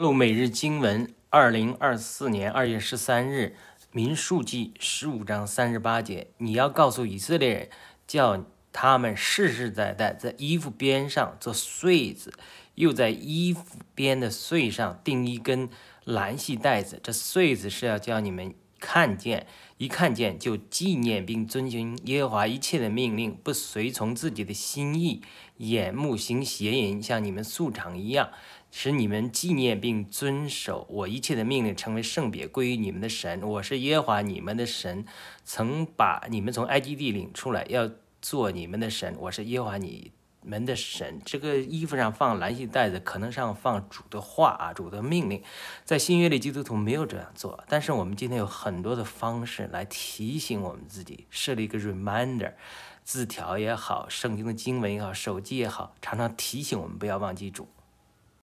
录每日经文，二零二四年二月十三日，民数记十五章三十八节，你要告诉以色列人，叫他们世世代代在衣服边上做穗子，又在衣服边的穗上钉一根蓝系带子。这穗子是要叫你们看见，一看见就纪念并遵循耶和华一切的命令，不随从自己的心意，眼目行邪淫，像你们素常一样。使你们纪念并遵守我一切的命令，成为圣别，归于你们的神。我是耶和华你们的神，曾把你们从埃及地领出来，要做你们的神。我是耶和华你门的神。这个衣服上放蓝信袋子，可能上放主的话啊，主的命令。在新约里，基督徒没有这样做，但是我们今天有很多的方式来提醒我们自己，设立一个 reminder，字条也好，圣经的经文也好，手机也好，常常提醒我们不要忘记主。